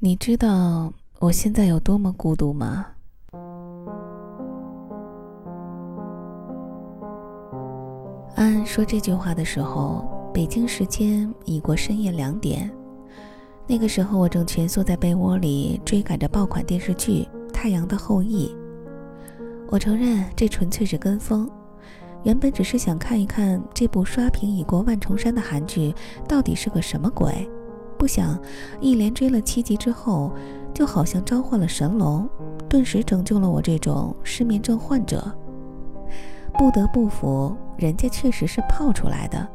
你知道我现在有多么孤独吗？安说这句话的时候，北京时间已过深夜两点。那个时候，我正蜷缩在被窝里追赶着爆款电视剧《太阳的后裔》。我承认，这纯粹是跟风。原本只是想看一看这部刷屏已过万重山的韩剧到底是个什么鬼。想，一连追了七集之后，就好像召唤了神龙，顿时拯救了我这种失眠症患者。不得不服，人家确实是泡出来的，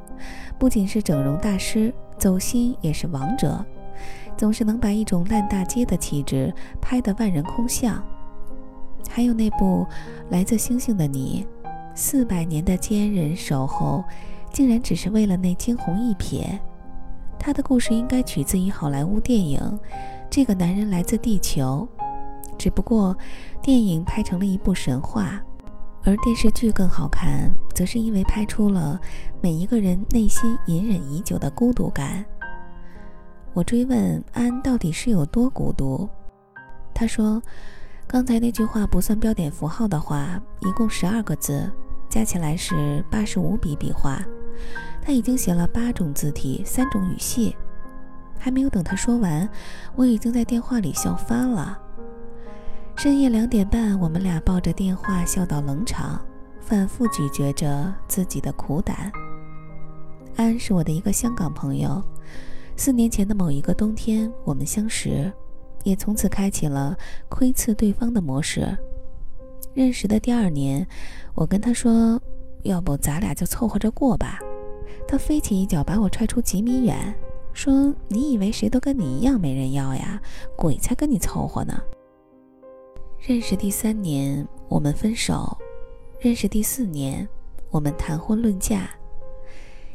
不仅是整容大师，走心也是王者，总是能把一种烂大街的气质拍得万人空巷。还有那部《来自星星的你》，四百年的坚韧守候，竟然只是为了那惊鸿一瞥。他的故事应该取自于好莱坞电影《这个男人来自地球》，只不过电影拍成了一部神话，而电视剧更好看，则是因为拍出了每一个人内心隐忍已久的孤独感。我追问安到底是有多孤独，他说：“刚才那句话不算标点符号的话，一共十二个字，加起来是八十五笔笔画。”他已经写了八种字体，三种语系，还没有等他说完，我已经在电话里笑翻了。深夜两点半，我们俩抱着电话笑到冷场，反复咀嚼着自己的苦胆。安是我的一个香港朋友，四年前的某一个冬天，我们相识，也从此开启了窥伺对方的模式。认识的第二年，我跟他说：“要不咱俩就凑合着过吧。”他飞起一脚把我踹出几米远，说：“你以为谁都跟你一样没人要呀？鬼才跟你凑合呢！”认识第三年，我们分手；认识第四年，我们谈婚论嫁。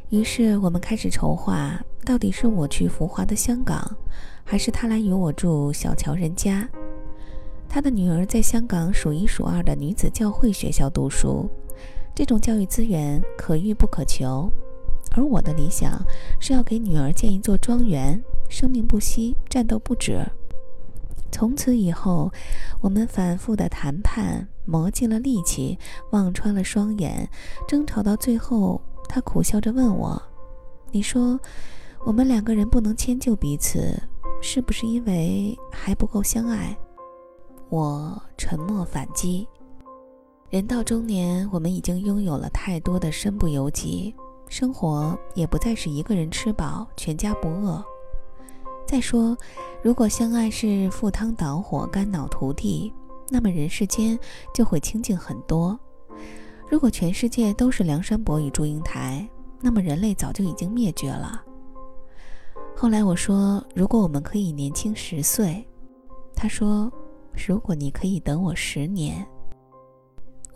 于是我们开始筹划，到底是我去浮华的香港，还是他来与我住小桥人家。他的女儿在香港数一数二的女子教会学校读书，这种教育资源可遇不可求。而我的理想是要给女儿建一座庄园，生命不息，战斗不止。从此以后，我们反复的谈判，磨尽了力气，望穿了双眼，争吵到最后，他苦笑着问我：“你说，我们两个人不能迁就彼此，是不是因为还不够相爱？”我沉默反击：“人到中年，我们已经拥有了太多的身不由己。”生活也不再是一个人吃饱全家不饿。再说，如果相爱是赴汤蹈火、肝脑涂地，那么人世间就会清静很多。如果全世界都是梁山伯与祝英台，那么人类早就已经灭绝了。后来我说，如果我们可以年轻十岁，他说，如果你可以等我十年。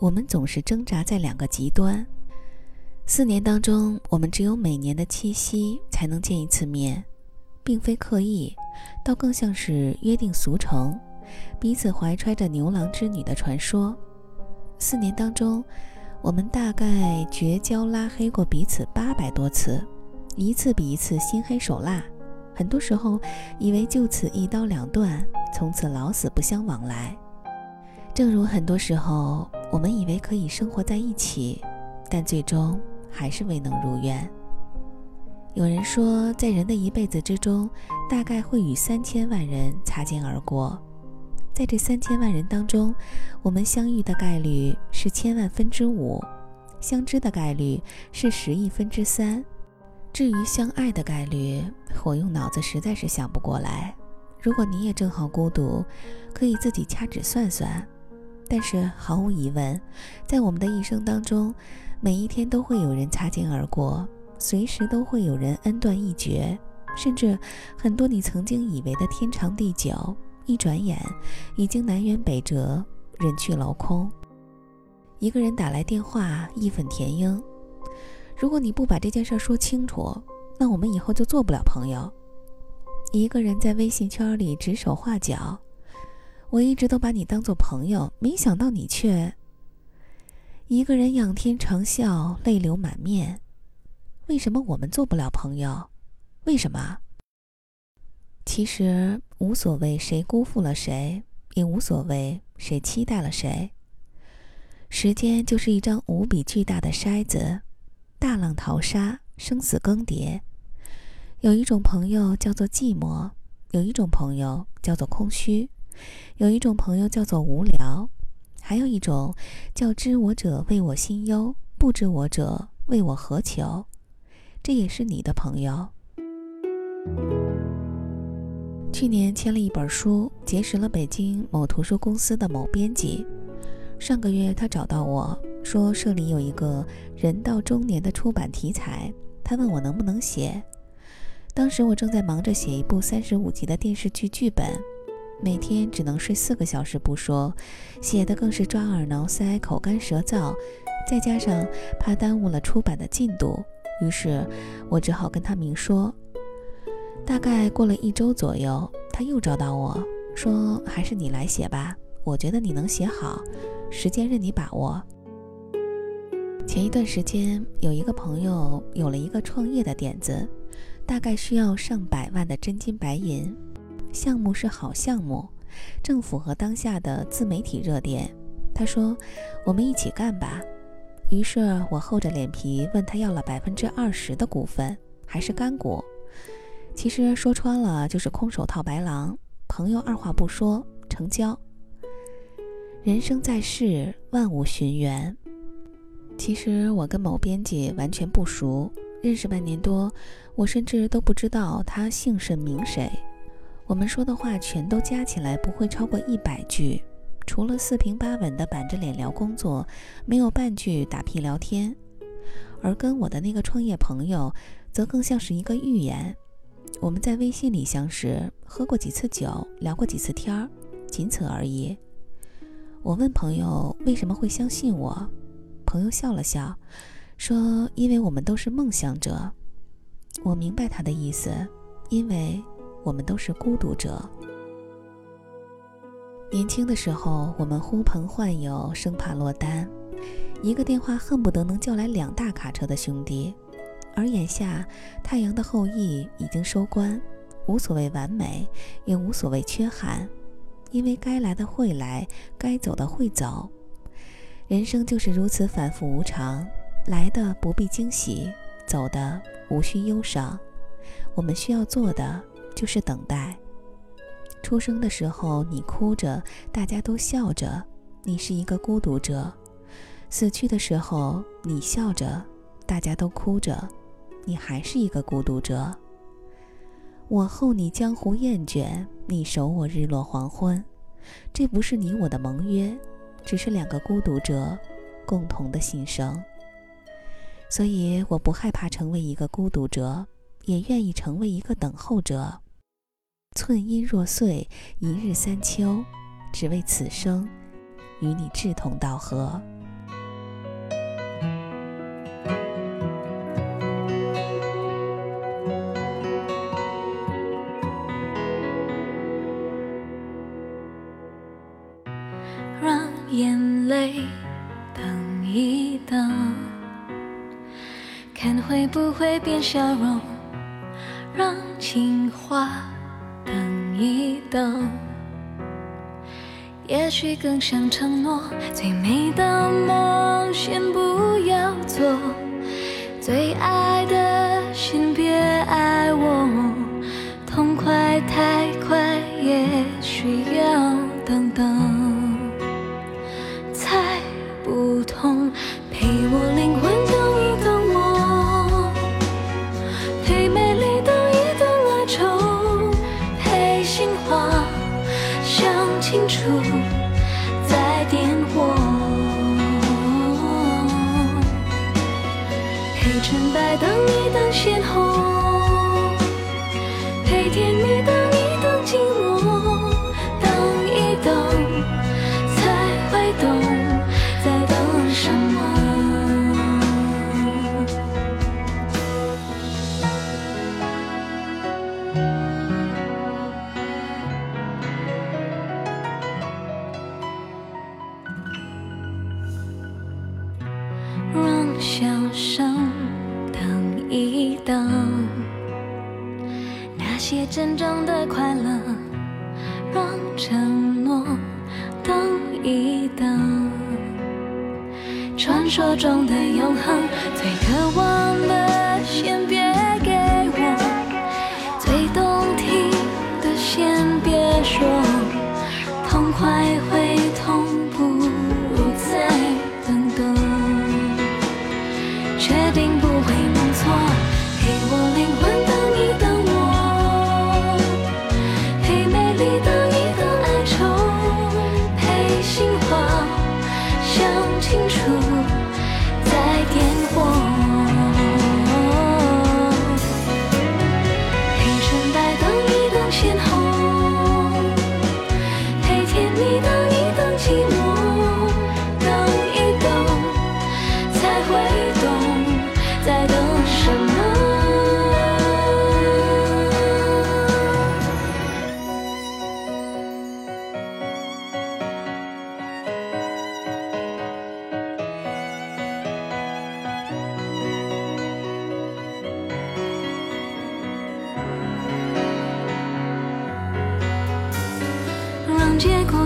我们总是挣扎在两个极端。四年当中，我们只有每年的七夕才能见一次面，并非刻意，倒更像是约定俗成，彼此怀揣着牛郎织女的传说。四年当中，我们大概绝交拉黑过彼此八百多次，一次比一次心黑手辣。很多时候，以为就此一刀两断，从此老死不相往来。正如很多时候，我们以为可以生活在一起，但最终。还是未能如愿。有人说，在人的一辈子之中，大概会与三千万人擦肩而过。在这三千万人当中，我们相遇的概率是千万分之五，相知的概率是十亿分之三。至于相爱的概率，我用脑子实在是想不过来。如果你也正好孤独，可以自己掐指算算。但是毫无疑问，在我们的一生当中，每一天都会有人擦肩而过，随时都会有人恩断义绝，甚至很多你曾经以为的天长地久，一转眼已经南辕北辙，人去楼空。一个人打来电话，义愤填膺：“如果你不把这件事说清楚，那我们以后就做不了朋友。”一个人在微信圈里指手画脚：“我一直都把你当做朋友，没想到你却……”一个人仰天长啸，泪流满面。为什么我们做不了朋友？为什么？其实无所谓谁辜负了谁，也无所谓谁期待了谁。时间就是一张无比巨大的筛子，大浪淘沙，生死更迭。有一种朋友叫做寂寞，有一种朋友叫做空虚，有一种朋友叫做无聊，还有一种叫知我者为我心忧，不知我者为我何求。这也是你的朋友。去年签了一本书，结识了北京某图书公司的某编辑。上个月他找到我说，社里有一个人到中年的出版题材，他问我能不能写。当时我正在忙着写一部三十五集的电视剧剧本，每天只能睡四个小时不说，写的更是抓耳挠腮、口干舌燥，再加上怕耽误了出版的进度，于是我只好跟他明说。大概过了一周左右，他又找到我说：“还是你来写吧，我觉得你能写好，时间任你把握。”前一段时间，有一个朋友有了一个创业的点子，大概需要上百万的真金白银，项目是好项目，正符合当下的自媒体热点。他说：“我们一起干吧。”于是我厚着脸皮问他要了百分之二十的股份，还是干股。其实说穿了就是空手套白狼，朋友二话不说成交。人生在世，万物寻缘。其实我跟某编辑完全不熟，认识半年多，我甚至都不知道他姓甚名谁。我们说的话全都加起来不会超过一百句，除了四平八稳的板着脸聊工作，没有半句打屁聊天。而跟我的那个创业朋友，则更像是一个预言。我们在微信里相识，喝过几次酒，聊过几次天儿，仅此而已。我问朋友为什么会相信我，朋友笑了笑，说：“因为我们都是梦想者。”我明白他的意思，因为我们都是孤独者。年轻的时候，我们呼朋唤友，生怕落单，一个电话恨不得能叫来两大卡车的兄弟。而眼下，太阳的后裔已经收官，无所谓完美，也无所谓缺憾，因为该来的会来，该走的会走。人生就是如此反复无常，来的不必惊喜，走的无需忧伤。我们需要做的就是等待。出生的时候你哭着，大家都笑着，你是一个孤独者；死去的时候你笑着，大家都哭着。你还是一个孤独者。我候你江湖厌倦，你守我日落黄昏。这不是你我的盟约，只是两个孤独者共同的心声。所以我不害怕成为一个孤独者，也愿意成为一个等候者。寸阴若碎，一日三秋，只为此生与你志同道合。让眼泪等一等，看会不会变笑容；让情话等，也许更像承诺。最美的梦先不要做，最爱的些真正的快承诺，等一等。传说中的永恒，最渴望的先别给我，最动听的先别说，痛快会痛，不如再等等。确定不会弄错，给我灵魂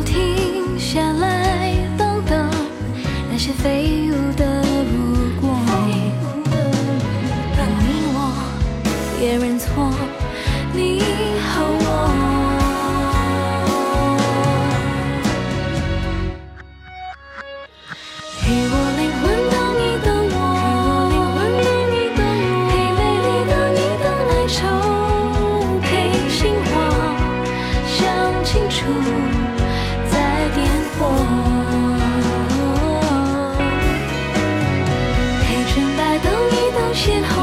停下来，等等那些飞 can